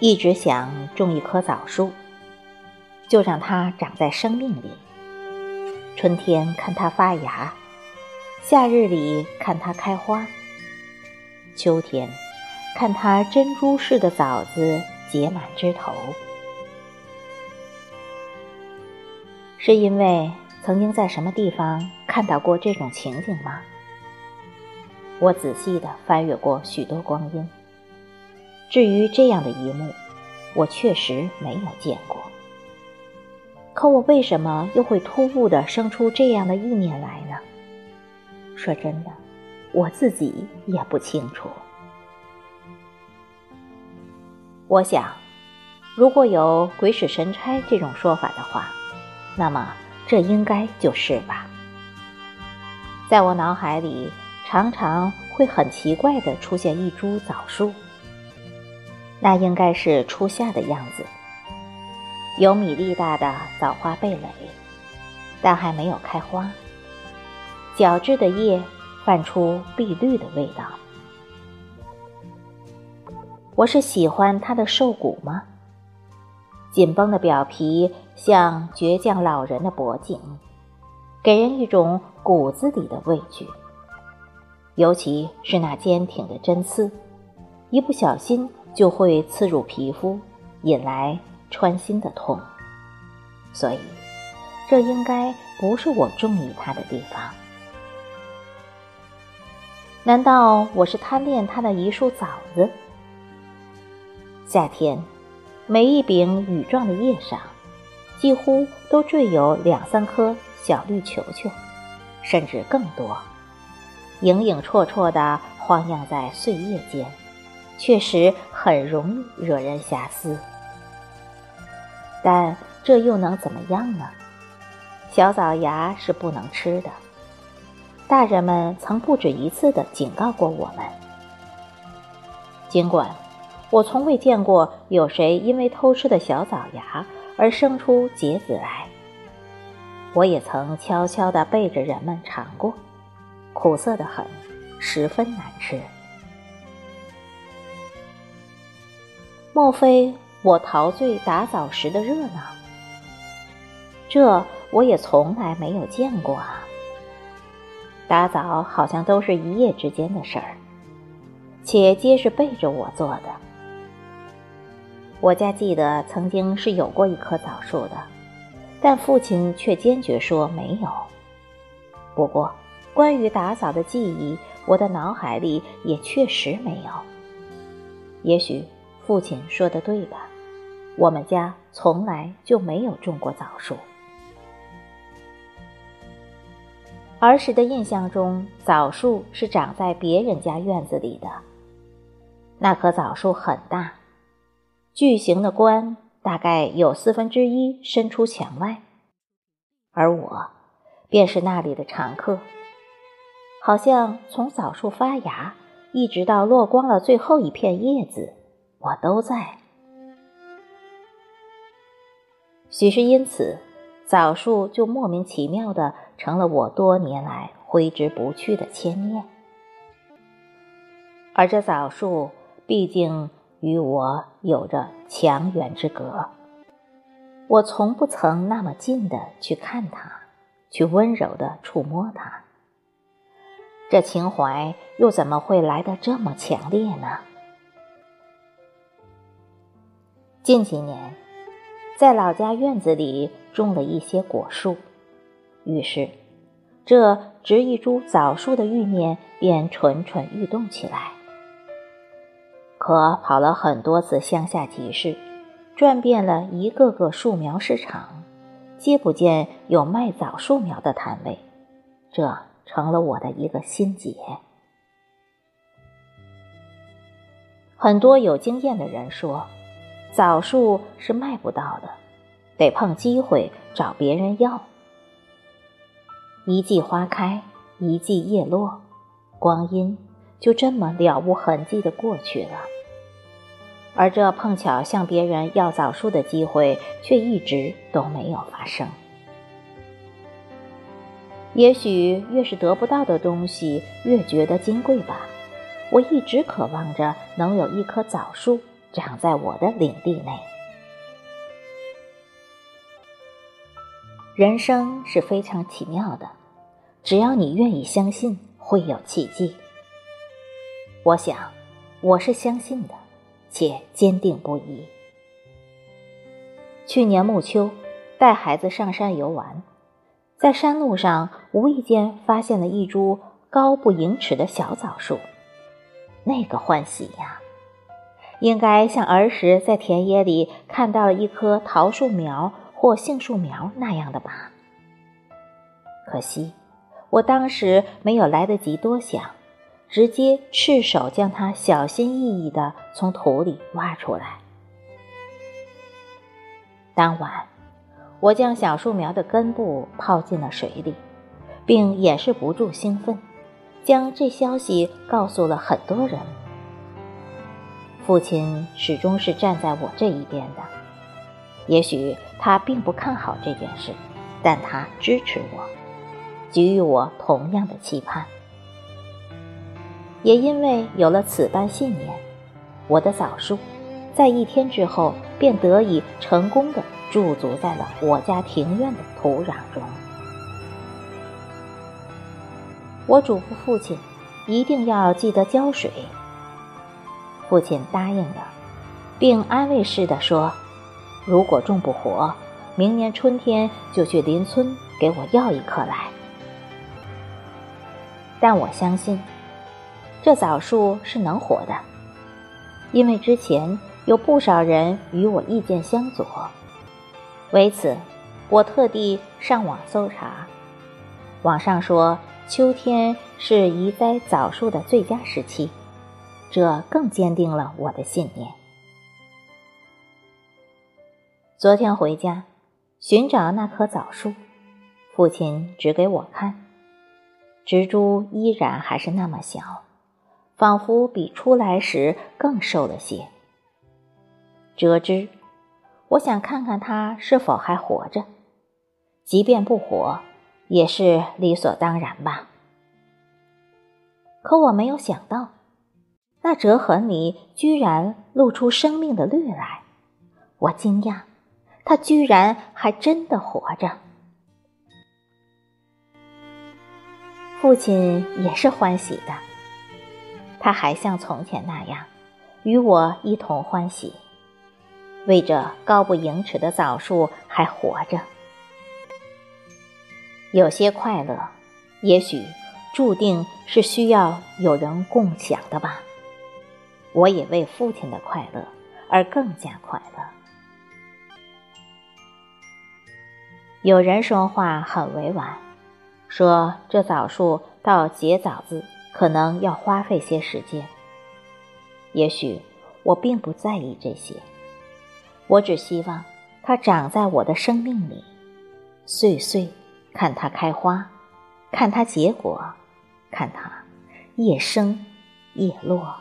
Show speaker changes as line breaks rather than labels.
一直想种一棵枣树，就让它长在生命里。春天看它发芽，夏日里看它开花，秋天看它珍珠似的枣子结满枝头。是因为曾经在什么地方看到过这种情景吗？我仔细地翻阅过许多光阴。至于这样的一幕，我确实没有见过。可我为什么又会突兀地生出这样的意念来呢？说真的，我自己也不清楚。我想，如果有鬼使神差这种说法的话，那么这应该就是吧。在我脑海里，常常会很奇怪地出现一株枣树。那应该是初夏的样子，有米粒大的枣花蓓蕾，但还没有开花。角质的叶泛出碧绿的味道。我是喜欢它的瘦骨吗？紧绷的表皮像倔强老人的脖颈，给人一种骨子里的畏惧。尤其是那坚挺的针刺，一不小心。就会刺入皮肤，引来穿心的痛。所以，这应该不是我中意它的地方。难道我是贪恋它的一束枣子？夏天，每一柄羽状的叶上，几乎都缀有两三颗小绿球球，甚至更多，影影绰绰的晃漾在碎叶间。确实很容易惹人遐思，但这又能怎么样呢？小枣芽是不能吃的，大人们曾不止一次地警告过我们。尽管我从未见过有谁因为偷吃的小枣芽而生出结子来，我也曾悄悄地背着人们尝过，苦涩得很，十分难吃。莫非我陶醉打枣时的热闹？这我也从来没有见过啊！打枣好像都是一夜之间的事儿，且皆是背着我做的。我家记得曾经是有过一棵枣树的，但父亲却坚决说没有。不过，关于打枣的记忆，我的脑海里也确实没有。也许。父亲说的对吧？我们家从来就没有种过枣树。儿时的印象中，枣树是长在别人家院子里的。那棵枣树很大，巨型的冠大概有四分之一伸出墙外，而我便是那里的常客，好像从枣树发芽，一直到落光了最后一片叶子。我都在，许是因此，枣树就莫名其妙的成了我多年来挥之不去的牵念。而这枣树毕竟与我有着强远之隔，我从不曾那么近的去看它，去温柔的触摸它。这情怀又怎么会来得这么强烈呢？近几年，在老家院子里种了一些果树，于是，这植一株枣树的欲念便蠢蠢欲动起来。可跑了很多次乡下集市，转遍了一个个树苗市场，皆不见有卖枣树苗的摊位，这成了我的一个心结。很多有经验的人说。枣树是卖不到的，得碰机会找别人要。一季花开，一季叶落，光阴就这么了无痕迹的过去了。而这碰巧向别人要枣树的机会，却一直都没有发生。也许越是得不到的东西，越觉得金贵吧。我一直渴望着能有一棵枣树。长在我的领地内。人生是非常奇妙的，只要你愿意相信，会有奇迹。我想，我是相信的，且坚定不移。去年暮秋，带孩子上山游玩，在山路上无意间发现了一株高不盈尺的小枣树，那个欢喜呀！应该像儿时在田野里看到了一棵桃树苗或杏树苗那样的吧。可惜，我当时没有来得及多想，直接赤手将它小心翼翼地从土里挖出来。当晚，我将小树苗的根部泡进了水里，并掩饰不住兴奋，将这消息告诉了很多人。父亲始终是站在我这一边的，也许他并不看好这件事，但他支持我，给予我同样的期盼。也因为有了此般信念，我的枣树在一天之后便得以成功的驻足在了我家庭院的土壤中。我嘱咐父亲，一定要记得浇水。父亲答应了，并安慰似的说：“如果种不活，明年春天就去邻村给我要一棵来。”但我相信，这枣树是能活的，因为之前有不少人与我意见相左。为此，我特地上网搜查，网上说秋天是移栽枣树的最佳时期。这更坚定了我的信念。昨天回家寻找那棵枣树，父亲指给我看，植株依然还是那么小，仿佛比出来时更瘦了些。折枝，我想看看它是否还活着，即便不活，也是理所当然吧。可我没有想到。那折痕里居然露出生命的绿来，我惊讶，它居然还真的活着。父亲也是欢喜的，他还像从前那样，与我一同欢喜，为这高不盈尺的枣树还活着。有些快乐，也许注定是需要有人共享的吧。我也为父亲的快乐而更加快乐。有人说话很委婉，说这枣树到结枣子可能要花费些时间。也许我并不在意这些，我只希望它长在我的生命里，岁岁看它开花，看它结果，看它叶生叶落。